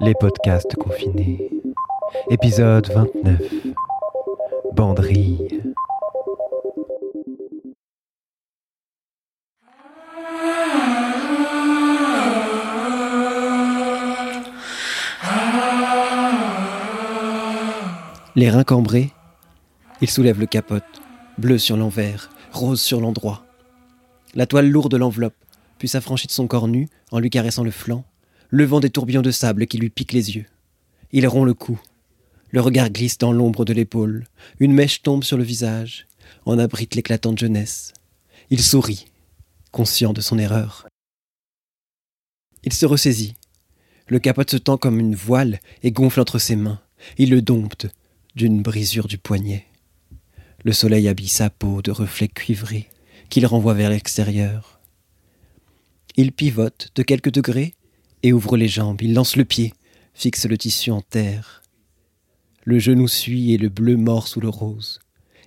Les podcasts confinés. Épisode 29. Banderille. Les reins cambrés, il soulève le capote, bleu sur l'envers, rose sur l'endroit. La toile lourde l'enveloppe, puis s'affranchit de son corps nu en lui caressant le flanc, levant des tourbillons de sable qui lui piquent les yeux. Il rompt le cou. Le regard glisse dans l'ombre de l'épaule. Une mèche tombe sur le visage, en abrite l'éclatante jeunesse. Il sourit, conscient de son erreur. Il se ressaisit. Le capote se tend comme une voile et gonfle entre ses mains. Il le dompte d'une brisure du poignet. Le soleil habille sa peau de reflets cuivrés qu'il renvoie vers l'extérieur. Il pivote de quelques degrés et ouvre les jambes. Il lance le pied, fixe le tissu en terre. Le genou suit et le bleu mord sous le rose.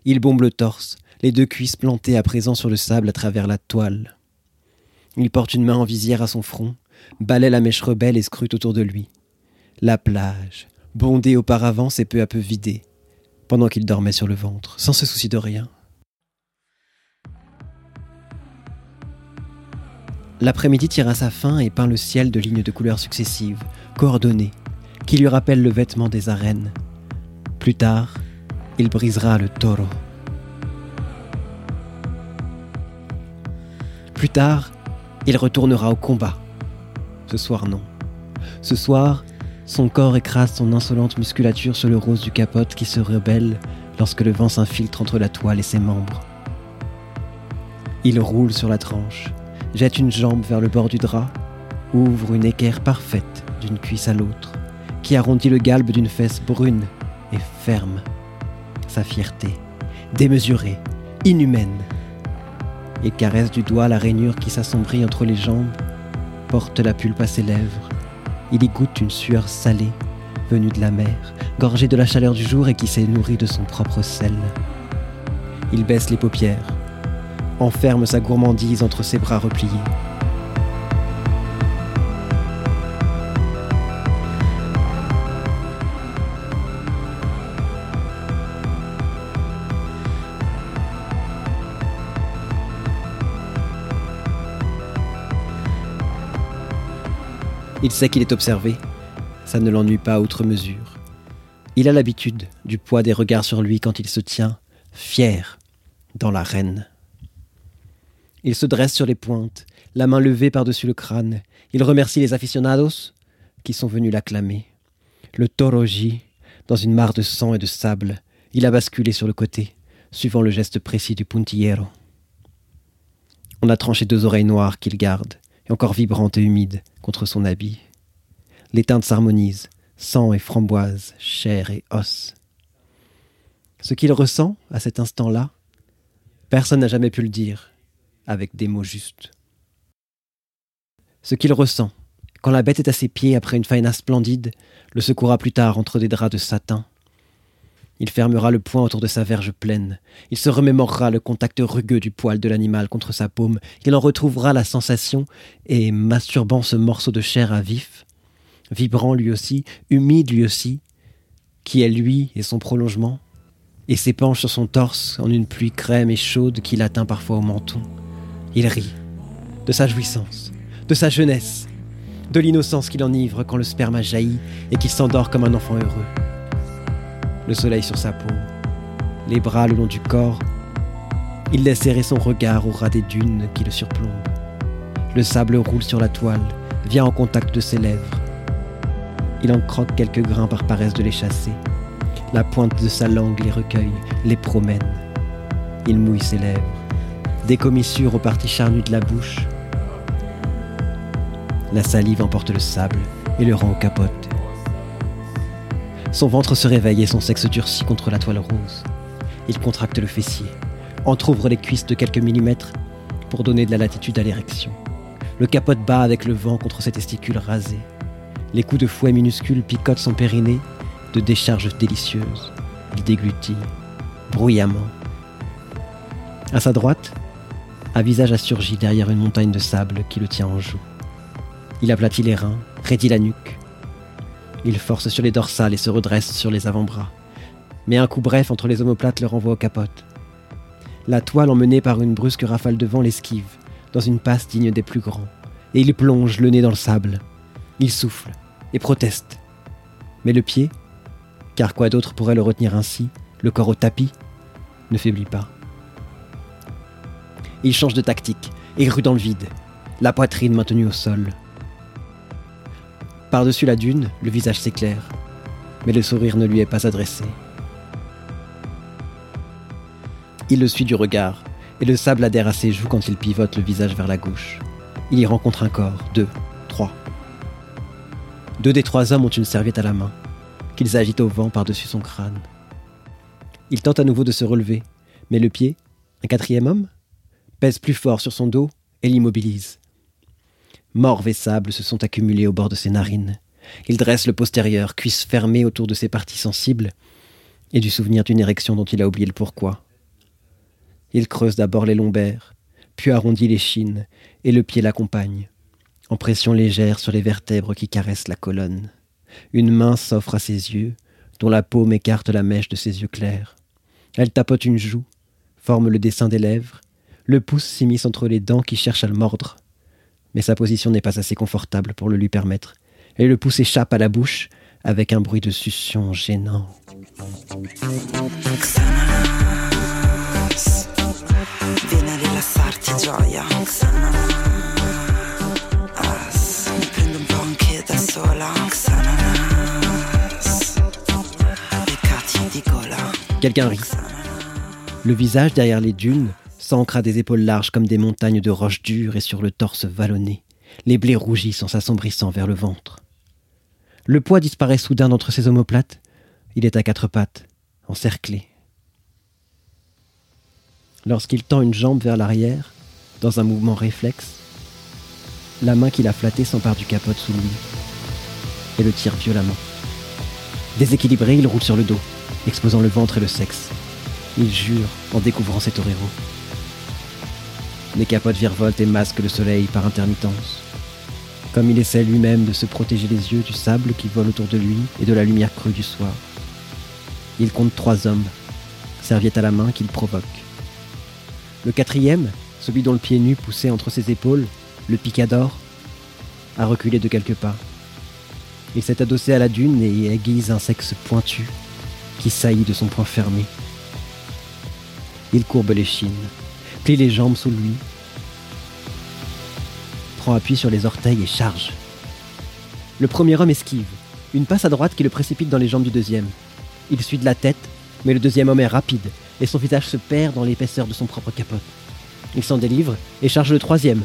Il bombe le torse, les deux cuisses plantées à présent sur le sable à travers la toile. Il porte une main en visière à son front, balaie la mèche rebelle et scrute autour de lui. La plage, bondée auparavant, s'est peu à peu vidée, pendant qu'il dormait sur le ventre, sans se soucier de rien. L'après-midi tire à sa fin et peint le ciel de lignes de couleurs successives, coordonnées, qui lui rappellent le vêtement des arènes. Plus tard, il brisera le taureau. Plus tard, il retournera au combat. Ce soir, non. Ce soir, son corps écrase son insolente musculature sur le rose du capote qui se rebelle lorsque le vent s'infiltre entre la toile et ses membres. Il roule sur la tranche, jette une jambe vers le bord du drap, ouvre une équerre parfaite d'une cuisse à l'autre, qui arrondit le galbe d'une fesse brune et ferme. Sa fierté, démesurée, inhumaine. Il caresse du doigt la rainure qui s'assombrit entre les jambes, porte la pulpe à ses lèvres. Il y goûte une sueur salée, venue de la mer, gorgée de la chaleur du jour et qui s'est nourrie de son propre sel. Il baisse les paupières, enferme sa gourmandise entre ses bras repliés. Il sait qu'il est observé. Ça ne l'ennuie pas outre mesure. Il a l'habitude du poids des regards sur lui quand il se tient, fier, dans l'arène. Il se dresse sur les pointes, la main levée par-dessus le crâne. Il remercie les aficionados qui sont venus l'acclamer. Le gît dans une mare de sang et de sable. Il a basculé sur le côté, suivant le geste précis du puntillero. On a tranché deux oreilles noires qu'il garde, et encore vibrantes et humides, contre son habit. Les teintes s'harmonisent, sang et framboise, chair et os. Ce qu'il ressent à cet instant-là, personne n'a jamais pu le dire, avec des mots justes. Ce qu'il ressent, quand la bête est à ses pieds après une faïna splendide, le secourra plus tard entre des draps de satin. Il fermera le poing autour de sa verge pleine. Il se remémorera le contact rugueux du poil de l'animal contre sa paume. Il en retrouvera la sensation et, masturbant ce morceau de chair à vif, vibrant lui aussi, humide lui aussi, qui est lui et son prolongement, et s'épanche sur son torse en une pluie crème et chaude qui l'atteint parfois au menton. Il rit de sa jouissance, de sa jeunesse, de l'innocence qui l'enivre quand le sperme a jailli et qu'il s'endort comme un enfant heureux. Le soleil sur sa peau, les bras le long du corps, il laisse errer son regard au ras des dunes qui le surplombent. Le sable roule sur la toile, vient en contact de ses lèvres. Il en croque quelques grains par paresse de les chasser. La pointe de sa langue les recueille, les promène. Il mouille ses lèvres des commissures aux parties charnues de la bouche. La salive emporte le sable et le rend au capote. Son ventre se réveille et son sexe durcit contre la toile rose. Il contracte le fessier, entr'ouvre les cuisses de quelques millimètres pour donner de la latitude à l'érection. Le capote bat avec le vent contre ses testicules rasés. Les coups de fouet minuscules picotent son périnée de décharges délicieuses. Il déglutit, bruyamment. À sa droite, un visage a surgi derrière une montagne de sable qui le tient en joue. Il aplatit les reins, raidit la nuque. Il force sur les dorsales et se redresse sur les avant-bras. Mais un coup bref entre les omoplates le renvoie aux capotes. La toile emmenée par une brusque rafale de vent l'esquive, dans une passe digne des plus grands, et il plonge le nez dans le sable. Il souffle et proteste. Mais le pied, car quoi d'autre pourrait le retenir ainsi, le corps au tapis, ne faiblit pas. Il change de tactique et rue dans le vide, la poitrine maintenue au sol. Par-dessus la dune, le visage s'éclaire, mais le sourire ne lui est pas adressé. Il le suit du regard, et le sable adhère à ses joues quand il pivote le visage vers la gauche. Il y rencontre un corps, deux, trois. Deux des trois hommes ont une serviette à la main, qu'ils agitent au vent par-dessus son crâne. Il tente à nouveau de se relever, mais le pied, un quatrième homme, pèse plus fort sur son dos et l'immobilise. Morve et sable se sont accumulés au bord de ses narines. Il dresse le postérieur, cuisse fermée autour de ses parties sensibles, et du souvenir d'une érection dont il a oublié le pourquoi. Il creuse d'abord les lombaires, puis arrondit les chines, et le pied l'accompagne, en pression légère sur les vertèbres qui caressent la colonne. Une main s'offre à ses yeux, dont la paume écarte la mèche de ses yeux clairs. Elle tapote une joue, forme le dessin des lèvres, le pouce s'immisce entre les dents qui cherchent à le mordre. Mais sa position n'est pas assez confortable pour le lui permettre, et le pouce échappe à la bouche avec un bruit de succion gênant. Quelqu'un rit. Le visage derrière les dunes s'ancre à des épaules larges comme des montagnes de roches dures et sur le torse vallonné. Les blés rougissent en s'assombrissant vers le ventre. Le poids disparaît soudain d'entre ses omoplates. Il est à quatre pattes, encerclé. Lorsqu'il tend une jambe vers l'arrière, dans un mouvement réflexe, la main qu'il a flattée s'empare du capote sous lui et le tire violemment. Déséquilibré, il roule sur le dos exposant le ventre et le sexe. Il jure en découvrant ses toreros. Les capotes virevoltent et masquent le soleil par intermittence. Comme il essaie lui-même de se protéger les yeux du sable qui vole autour de lui et de la lumière crue du soir. Il compte trois hommes, serviette à la main, qu'il provoque. Le quatrième, celui dont le pied nu poussait entre ses épaules, le picador, a reculé de quelques pas. Il s'est adossé à la dune et aiguise un sexe pointu qui saillit de son poing fermé. Il courbe les chines, les jambes sous lui, prend appui sur les orteils et charge. Le premier homme esquive, une passe à droite qui le précipite dans les jambes du deuxième. Il suit de la tête, mais le deuxième homme est rapide et son visage se perd dans l'épaisseur de son propre capote. Il s'en délivre et charge le troisième,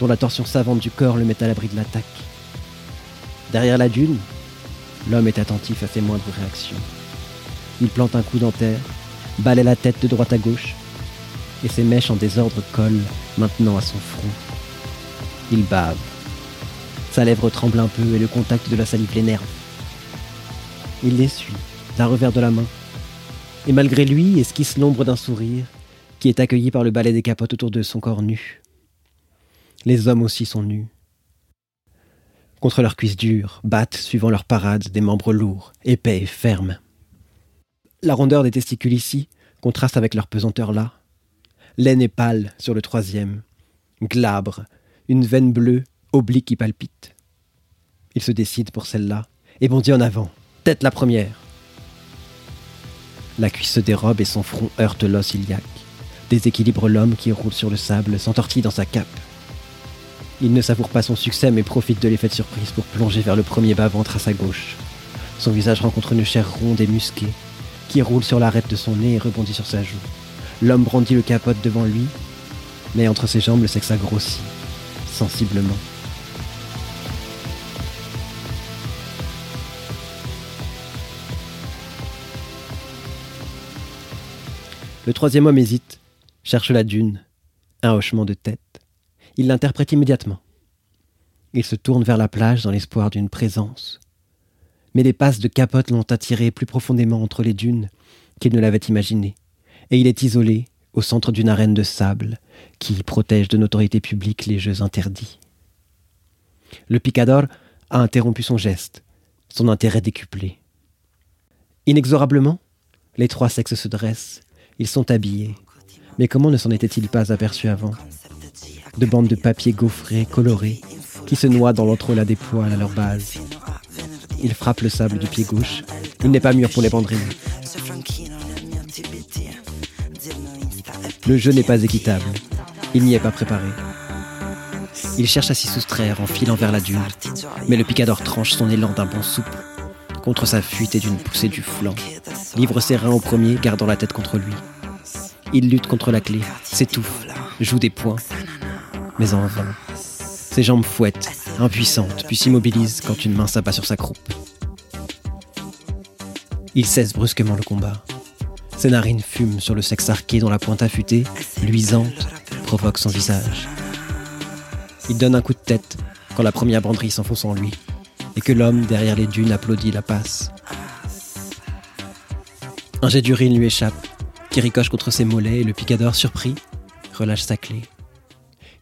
dont la torsion savante du corps le met à l'abri de l'attaque. Derrière la dune, l'homme est attentif à ses moindres réactions. Il plante un coup dentaire, balaie la tête de droite à gauche, et ses mèches en désordre collent maintenant à son front. Il bave. Sa lèvre tremble un peu et le contact de la salive l'énerve. Il l'essuie d'un revers de la main, et malgré lui esquisse l'ombre d'un sourire qui est accueilli par le balai des capotes autour de son corps nu. Les hommes aussi sont nus. Contre leurs cuisses dures, battent, suivant leur parade, des membres lourds, épais et fermes. La rondeur des testicules ici contraste avec leur pesanteur là. L'aine est pâle sur le troisième, glabre, une veine bleue, oblique qui palpite. Il se décide pour celle-là et bondit en avant, tête la première. La cuisse se dérobe et son front heurte l'os iliaque. Déséquilibre l'homme qui roule sur le sable, s'entortille dans sa cape. Il ne savoure pas son succès mais profite de l'effet de surprise pour plonger vers le premier bas-ventre à sa gauche. Son visage rencontre une chair ronde et musquée, qui roule sur l'arête de son nez et rebondit sur sa joue. L'homme brandit le capote devant lui, mais entre ses jambes, le sexe a grossi, sensiblement. Le troisième homme hésite, cherche la dune, un hochement de tête. Il l'interprète immédiatement. Il se tourne vers la plage dans l'espoir d'une présence, mais les passes de capote l'ont attiré plus profondément entre les dunes qu'il ne l'avait imaginé, et il est isolé au centre d'une arène de sable qui protège de notoriété publique les jeux interdits. Le picador a interrompu son geste, son intérêt décuplé. Inexorablement, les trois sexes se dressent, ils sont habillés. Mais comment ne s'en était-il pas aperçu avant? De bandes de papier gaufrées, colorées, qui se noient dans l'entrelac des poils à leur base. Ils frappent le sable du pied gauche. Il n'est pas mûr pour les banderilles. Le jeu n'est pas équitable. Il n'y est pas préparé. Il cherche à s'y soustraire en filant vers la dune, mais le picador tranche son élan d'un bon souple contre sa fuite et d'une poussée du flanc. Livre ses reins au premier, gardant la tête contre lui. Il lutte contre la clé, s'étouffe, joue des poings, mais en vain. Ses jambes fouettent, impuissantes, puis s'immobilisent quand une main s'abat sur sa croupe. Il cesse brusquement le combat. Ses narines fument sur le sexe arqué dont la pointe affûtée, luisante, provoque son visage. Il donne un coup de tête quand la première banderie s'enfonce en lui et que l'homme derrière les dunes applaudit la passe. Un jet d'urine lui échappe, qui ricoche contre ses mollets et le picador, surpris, relâche sa clé.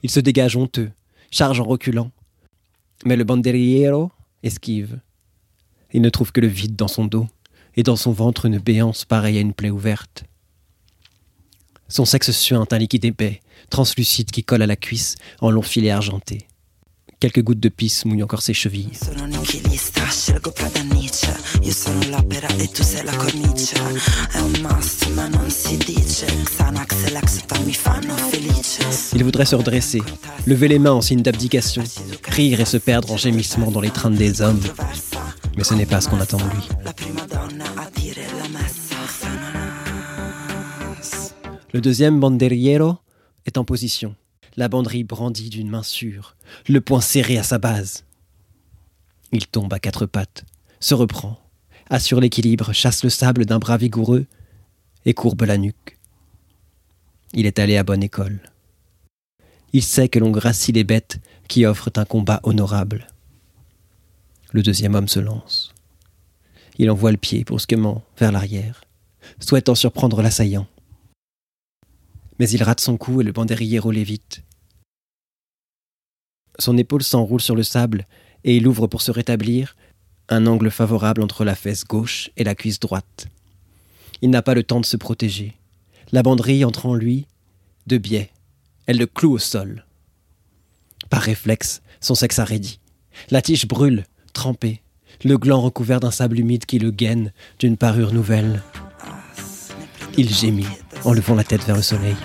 Il se dégage honteux, charge en reculant. Mais le banderillero esquive. Il ne trouve que le vide dans son dos et dans son ventre une béance pareille à une plaie ouverte. Son sexe suinte un liquide épais, translucide qui colle à la cuisse en long filet argenté. Quelques gouttes de pisse mouillent encore ses chevilles. Il voudrait se redresser, lever les mains en signe d'abdication, rire et se perdre en gémissements dans les trains des hommes. Mais ce n'est pas ce qu'on attend de lui. Le deuxième banderillero est en position, la banderie brandie d'une main sûre, le poing serré à sa base. Il tombe à quatre pattes, se reprend, assure l'équilibre, chasse le sable d'un bras vigoureux et courbe la nuque. Il est allé à bonne école. Il sait que l'on gracie les bêtes qui offrent un combat honorable. Le deuxième homme se lance. Il envoie le pied brusquement vers l'arrière, souhaitant surprendre l'assaillant mais il rate son coup et le banderillero vite. Son épaule s'enroule sur le sable et il ouvre pour se rétablir un angle favorable entre la fesse gauche et la cuisse droite. Il n'a pas le temps de se protéger. La banderille entre en lui, de biais. Elle le cloue au sol. Par réflexe, son sexe arrédit. La tige brûle, trempée, le gland recouvert d'un sable humide qui le gaine d'une parure nouvelle. Il gémit en levant la tête vers le soleil.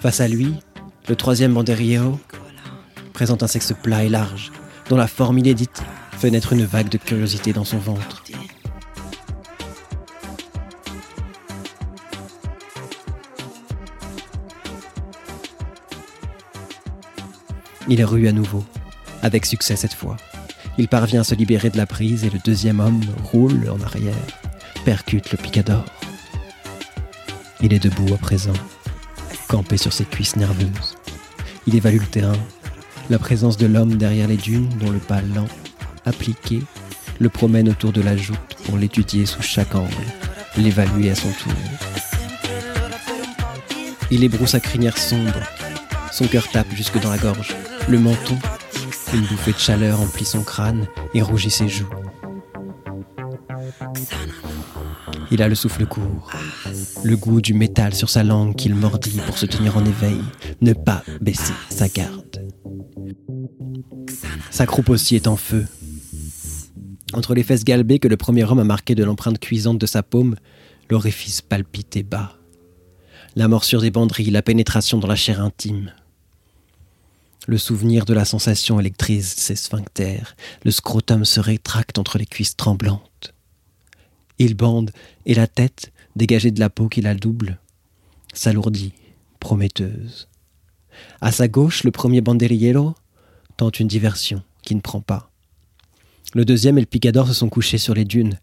Face à lui, le troisième banderillero présente un sexe plat et large, dont la forme inédite fait naître une vague de curiosité dans son ventre. Il rue à nouveau, avec succès cette fois. Il parvient à se libérer de la prise et le deuxième homme roule en arrière, percute le picador. Il est debout à présent, campé sur ses cuisses nerveuses. Il évalue le terrain, la présence de l'homme derrière les dunes dont le pas lent, appliqué, le promène autour de la joute pour l'étudier sous chaque angle, l'évaluer à son tour. Il ébroue sa crinière sombre, son cœur tape jusque dans la gorge, le menton, une bouffée de chaleur emplit son crâne et rougit ses joues. Il a le souffle court, le goût du métal sur sa langue qu'il mordit pour se tenir en éveil, ne pas baisser sa garde. Sa croupe aussi est en feu. Entre les fesses galbées que le premier homme a marquées de l'empreinte cuisante de sa paume, l'orifice palpite et bat. La morsure des banderilles, la pénétration dans la chair intime. Le souvenir de la sensation électrise ses sphincters, le scrotum se rétracte entre les cuisses tremblantes. Il bande, et la tête, dégagée de la peau qui la double, s'alourdit, prometteuse. À sa gauche, le premier banderillero tente une diversion qui ne prend pas. Le deuxième et le picador se sont couchés sur les dunes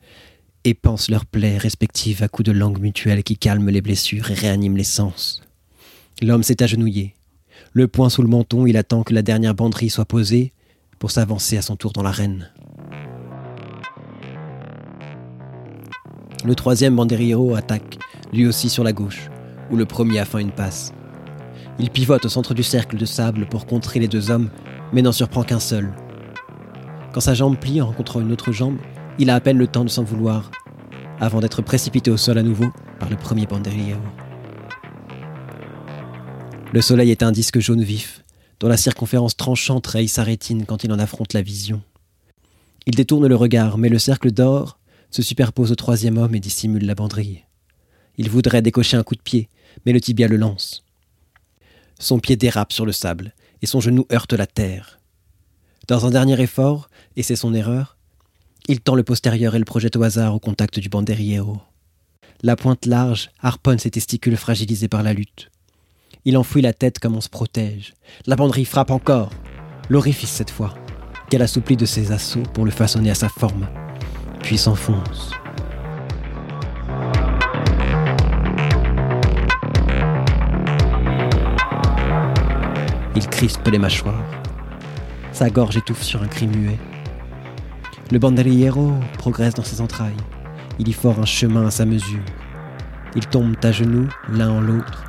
et pensent leurs plaies respectives à coups de langue mutuelle qui calment les blessures et réaniment les sens. L'homme s'est agenouillé. Le poing sous le menton, il attend que la dernière banderie soit posée pour s'avancer à son tour dans l'arène. Le troisième banderillero attaque, lui aussi sur la gauche, où le premier a fait une passe. Il pivote au centre du cercle de sable pour contrer les deux hommes, mais n'en surprend qu'un seul. Quand sa jambe plie en rencontrant une autre jambe, il a à peine le temps de s'en vouloir, avant d'être précipité au sol à nouveau par le premier banderiero. Le soleil est un disque jaune vif, dont la circonférence tranchante raye sa rétine quand il en affronte la vision. Il détourne le regard, mais le cercle d'or se superpose au troisième homme et dissimule la banderille. Il voudrait décocher un coup de pied, mais le tibia le lance. Son pied dérape sur le sable, et son genou heurte la terre. Dans un dernier effort, et c'est son erreur, il tend le postérieur et le projette au hasard au contact du banderillero. La pointe large harponne ses testicules fragilisés par la lutte. Il enfouit la tête comme on se protège. La banderie frappe encore. L'orifice cette fois, qu'elle assouplit de ses assauts pour le façonner à sa forme, puis s'enfonce. Il crispe les mâchoires. Sa gorge étouffe sur un cri muet. Le banderillero progresse dans ses entrailles. Il y fore un chemin à sa mesure. Ils tombent à genoux, l'un en l'autre,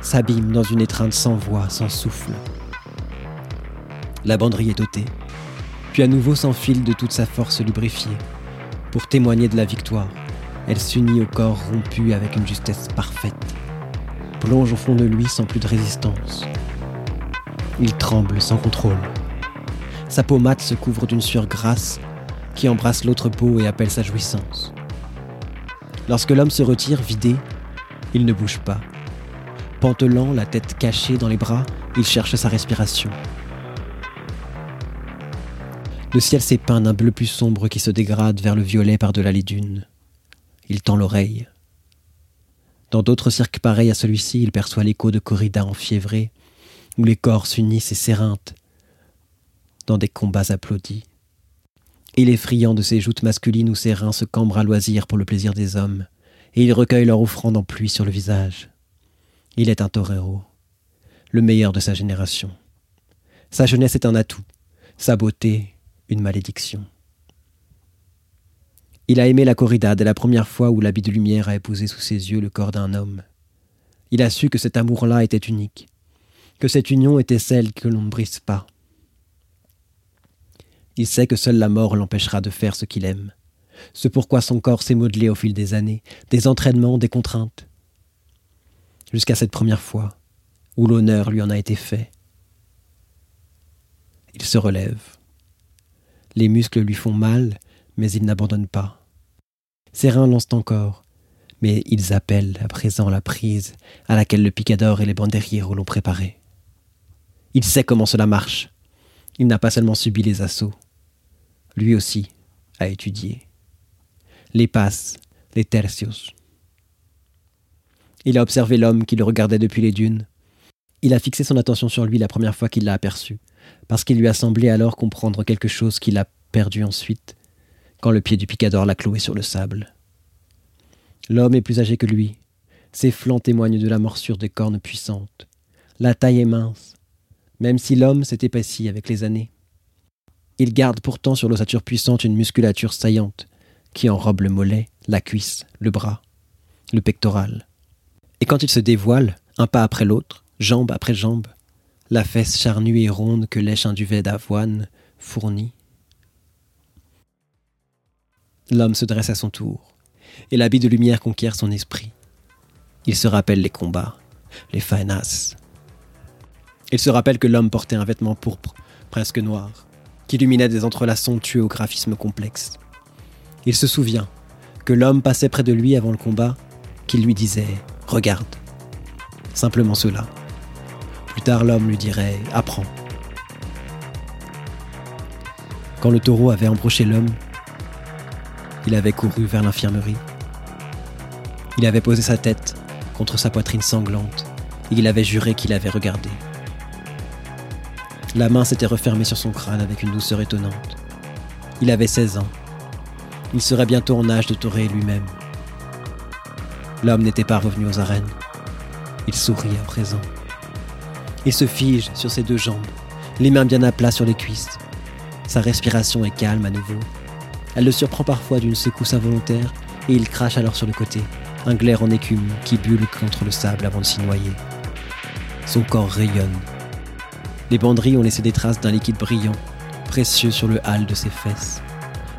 s'abîment dans une étreinte sans voix, sans souffle. La banderie est ôtée, puis à nouveau s'enfile de toute sa force lubrifiée. Pour témoigner de la victoire, elle s'unit au corps rompu avec une justesse parfaite, plonge au fond de lui sans plus de résistance. Il tremble sans contrôle. Sa peau mate se couvre d'une sueur grasse qui embrasse l'autre peau et appelle sa jouissance. Lorsque l'homme se retire, vidé, il ne bouge pas. Pantelant, la tête cachée dans les bras, il cherche sa respiration. Le ciel s'épeint d'un bleu plus sombre qui se dégrade vers le violet par-delà les dunes. Il tend l'oreille. Dans d'autres cirques pareils à celui-ci, il perçoit l'écho de corridas enfiévrées, où les corps s'unissent et s'éreintent dans des combats applaudis. Il est friand de ses joutes masculines où ses reins se cambrent à loisir pour le plaisir des hommes, et il recueille leur offrande en pluie sur le visage. Il est un torero, le meilleur de sa génération. Sa jeunesse est un atout, sa beauté une malédiction. Il a aimé la corrida dès la première fois où l'habit de lumière a épousé sous ses yeux le corps d'un homme. Il a su que cet amour-là était unique, que cette union était celle que l'on ne brise pas. Il sait que seule la mort l'empêchera de faire ce qu'il aime, ce pourquoi son corps s'est modelé au fil des années, des entraînements, des contraintes. Jusqu'à cette première fois, où l'honneur lui en a été fait. Il se relève. Les muscles lui font mal, mais il n'abandonne pas. Ses reins lancent encore, mais ils appellent à présent la prise à laquelle le picador et les banderilleros l'ont préparé. Il sait comment cela marche. Il n'a pas seulement subi les assauts. Lui aussi a étudié. Les passes, les tercios. Il a observé l'homme qui le regardait depuis les dunes. Il a fixé son attention sur lui la première fois qu'il l'a aperçu, parce qu'il lui a semblé alors comprendre quelque chose qu'il a perdu ensuite, quand le pied du picador l'a cloué sur le sable. L'homme est plus âgé que lui. Ses flancs témoignent de la morsure des cornes puissantes. La taille est mince, même si l'homme s'est épaissi avec les années. Il garde pourtant sur l'ossature puissante une musculature saillante, qui enrobe le mollet, la cuisse, le bras, le pectoral. Et quand il se dévoile, un pas après l'autre, jambe après jambe, la fesse charnue et ronde que lèche un duvet d'avoine fournit. L'homme se dresse à son tour, et l'habit de lumière conquiert son esprit. Il se rappelle les combats, les faenas, il se rappelle que l'homme portait un vêtement pourpre, presque noir, qui illuminait des entrelacs somptueux au graphisme complexe. Il se souvient que l'homme passait près de lui avant le combat, qu'il lui disait ⁇ Regarde !⁇ Simplement cela. L'homme lui dirait ⁇ Apprends ⁇ Quand le taureau avait embroché l'homme, il avait couru vers l'infirmerie. Il avait posé sa tête contre sa poitrine sanglante et il avait juré qu'il avait regardé. La main s'était refermée sur son crâne avec une douceur étonnante. Il avait 16 ans. Il serait bientôt en âge de torer lui-même. L'homme n'était pas revenu aux arènes. Il sourit à présent. Il se fige sur ses deux jambes, les mains bien à plat sur les cuisses. Sa respiration est calme à nouveau. Elle le surprend parfois d'une secousse involontaire et il crache alors sur le côté, un glaire en écume qui bulle contre le sable avant de s'y noyer. Son corps rayonne Les banderies ont laissé des traces d'un liquide brillant, précieux sur le hal de ses fesses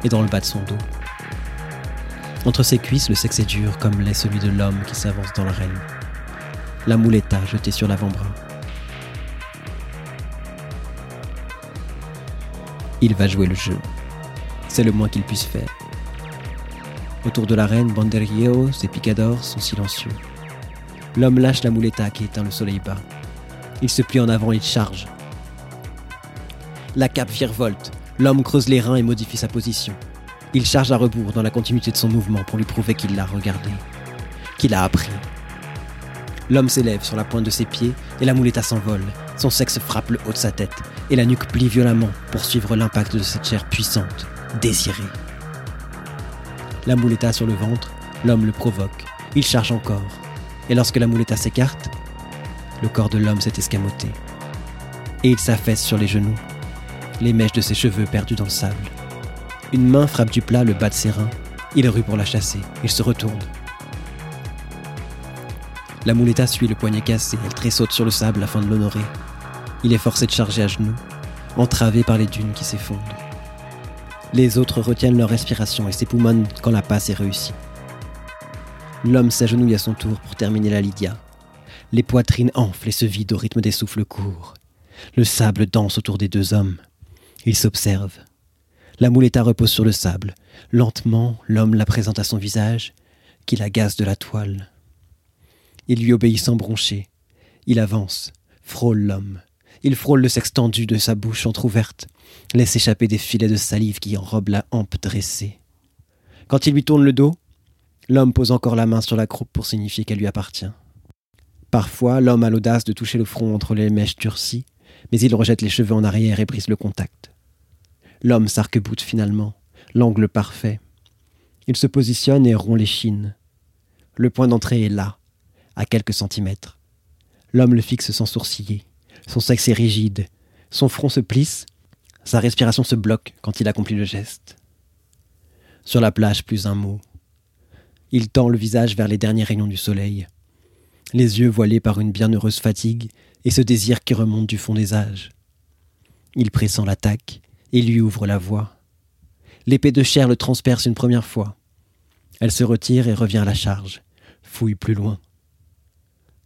et dans le bas de son dos. Entre ses cuisses, le sexe est dur comme l'est celui de l'homme qui s'avance dans l'arène. La mouletta jetée sur l'avant-bras. Il va jouer le jeu. C'est le moins qu'il puisse faire. Autour de l'arène, banderilleros et picadors sont silencieux. L'homme lâche la mouletta qui éteint le soleil bas. Il se plie en avant et charge. La cape virevolte. L'homme creuse les reins et modifie sa position. Il charge à rebours dans la continuité de son mouvement pour lui prouver qu'il l'a regardé, qu'il a appris. L'homme s'élève sur la pointe de ses pieds et la mouletta s'envole. Son sexe frappe le haut de sa tête et la nuque plie violemment pour suivre l'impact de cette chair puissante, désirée. La mouletta sur le ventre, l'homme le provoque. Il charge encore. Et lorsque la mouletta s'écarte, le corps de l'homme s'est escamoté. Et il s'affaisse sur les genoux, les mèches de ses cheveux perdus dans le sable. Une main frappe du plat le bas de ses reins. Il rue pour la chasser. Il se retourne. La mouletta suit le poignet cassé. Elle tressaute sur le sable afin de l'honorer. Il est forcé de charger à genoux, entravé par les dunes qui s'effondrent. Les autres retiennent leur respiration et s'époumonnent quand la passe est réussie. L'homme s'agenouille à son tour pour terminer la Lydia. Les poitrines enflent et se vident au rythme des souffles courts. Le sable danse autour des deux hommes. Ils s'observent. La mouletta repose sur le sable. Lentement, l'homme la présente à son visage, qu'il agace de la toile. Il lui obéit sans broncher. Il avance, frôle l'homme. Il frôle le sexe tendu de sa bouche entr'ouverte, laisse échapper des filets de salive qui enrobent la hampe dressée. Quand il lui tourne le dos, l'homme pose encore la main sur la croupe pour signifier qu'elle lui appartient. Parfois, l'homme a l'audace de toucher le front entre les mèches durcies, mais il rejette les cheveux en arrière et brise le contact. L'homme s'arc-boute finalement, l'angle parfait. Il se positionne et rompt les chines. Le point d'entrée est là, à quelques centimètres. L'homme le fixe sans sourciller. Son sexe est rigide. Son front se plisse. Sa respiration se bloque quand il accomplit le geste. Sur la plage, plus un mot. Il tend le visage vers les derniers rayons du soleil. Les yeux voilés par une bienheureuse fatigue et ce désir qui remonte du fond des âges. Il pressent l'attaque et lui ouvre la voie. L'épée de chair le transperce une première fois. Elle se retire et revient à la charge, fouille plus loin.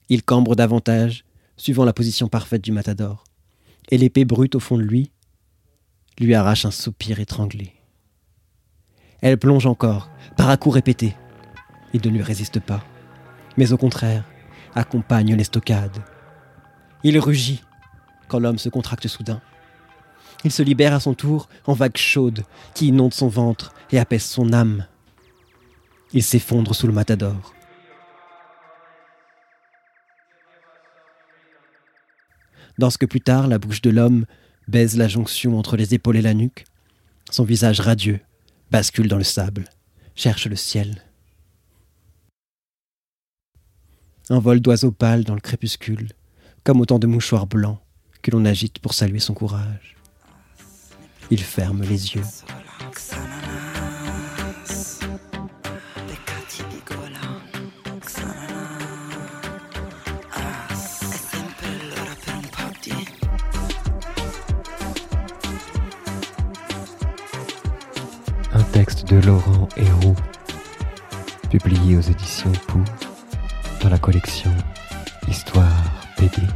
Il cambre davantage, suivant la position parfaite du matador, et l'épée brute au fond de lui lui arrache un soupir étranglé. Elle plonge encore, par à coups répétés. Il ne lui résiste pas, mais au contraire, accompagne l'estocade. Il rugit quand l'homme se contracte soudain. Il se libère à son tour en vagues chaudes qui inondent son ventre et apaisent son âme. Il s'effondre sous le matador. Dans ce que plus tard la bouche de l'homme baise la jonction entre les épaules et la nuque, son visage radieux bascule dans le sable, cherche le ciel. Un vol d'oiseaux pâles dans le crépuscule, comme autant de mouchoirs blancs que l'on agite pour saluer son courage. Il ferme les yeux. Texte de Laurent Héroux, publié aux éditions Pou dans la collection Histoire BD.